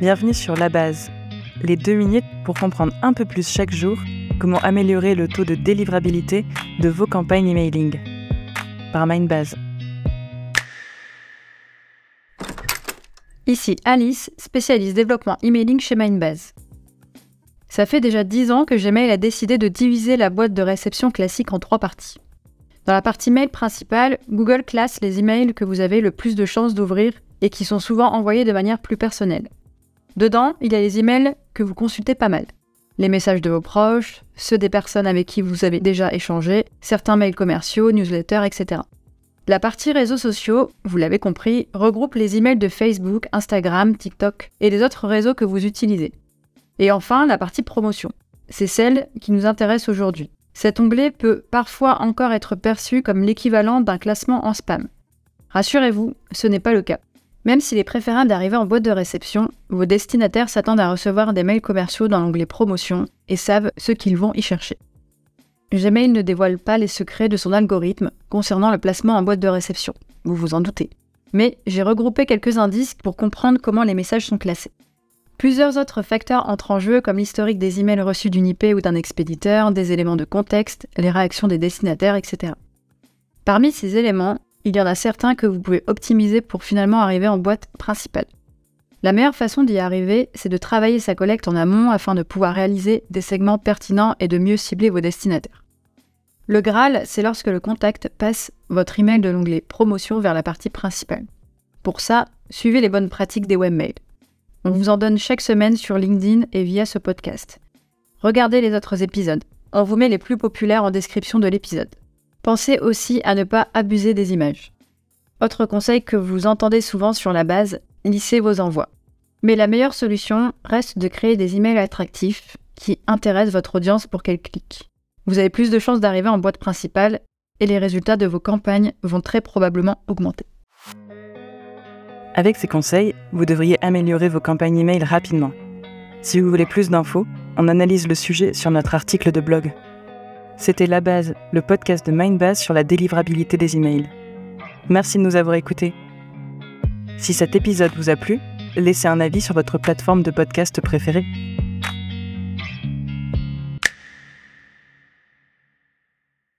Bienvenue sur La Base, les deux minutes pour comprendre un peu plus chaque jour comment améliorer le taux de délivrabilité de vos campagnes emailing. Par Mindbase. Ici Alice, spécialiste développement emailing chez Mindbase. Ça fait déjà 10 ans que Gmail a décidé de diviser la boîte de réception classique en trois parties. Dans la partie mail principale, Google classe les emails que vous avez le plus de chances d'ouvrir et qui sont souvent envoyés de manière plus personnelle. Dedans, il y a les emails que vous consultez pas mal. Les messages de vos proches, ceux des personnes avec qui vous avez déjà échangé, certains mails commerciaux, newsletters, etc. La partie réseaux sociaux, vous l'avez compris, regroupe les emails de Facebook, Instagram, TikTok et les autres réseaux que vous utilisez. Et enfin, la partie promotion. C'est celle qui nous intéresse aujourd'hui. Cet onglet peut parfois encore être perçu comme l'équivalent d'un classement en spam. Rassurez-vous, ce n'est pas le cas. Même s'il est préférable d'arriver en boîte de réception, vos destinataires s'attendent à recevoir des mails commerciaux dans l'onglet Promotion et savent ce qu'ils vont y chercher. Gmail ne dévoile pas les secrets de son algorithme concernant le placement en boîte de réception, vous vous en doutez. Mais j'ai regroupé quelques indices pour comprendre comment les messages sont classés. Plusieurs autres facteurs entrent en jeu comme l'historique des emails reçus d'une IP ou d'un expéditeur, des éléments de contexte, les réactions des destinataires, etc. Parmi ces éléments, il y en a certains que vous pouvez optimiser pour finalement arriver en boîte principale. La meilleure façon d'y arriver, c'est de travailler sa collecte en amont afin de pouvoir réaliser des segments pertinents et de mieux cibler vos destinataires. Le Graal, c'est lorsque le contact passe votre email de l'onglet Promotion vers la partie principale. Pour ça, suivez les bonnes pratiques des webmails. On vous en donne chaque semaine sur LinkedIn et via ce podcast. Regardez les autres épisodes. On vous met les plus populaires en description de l'épisode. Pensez aussi à ne pas abuser des images. Autre conseil que vous entendez souvent sur la base, lissez vos envois. Mais la meilleure solution reste de créer des emails attractifs qui intéressent votre audience pour qu'elle clique. Vous avez plus de chances d'arriver en boîte principale et les résultats de vos campagnes vont très probablement augmenter. Avec ces conseils, vous devriez améliorer vos campagnes email rapidement. Si vous voulez plus d'infos, on analyse le sujet sur notre article de blog. C'était La Base, le podcast de Mindbase sur la délivrabilité des emails. Merci de nous avoir écoutés. Si cet épisode vous a plu, laissez un avis sur votre plateforme de podcast préférée.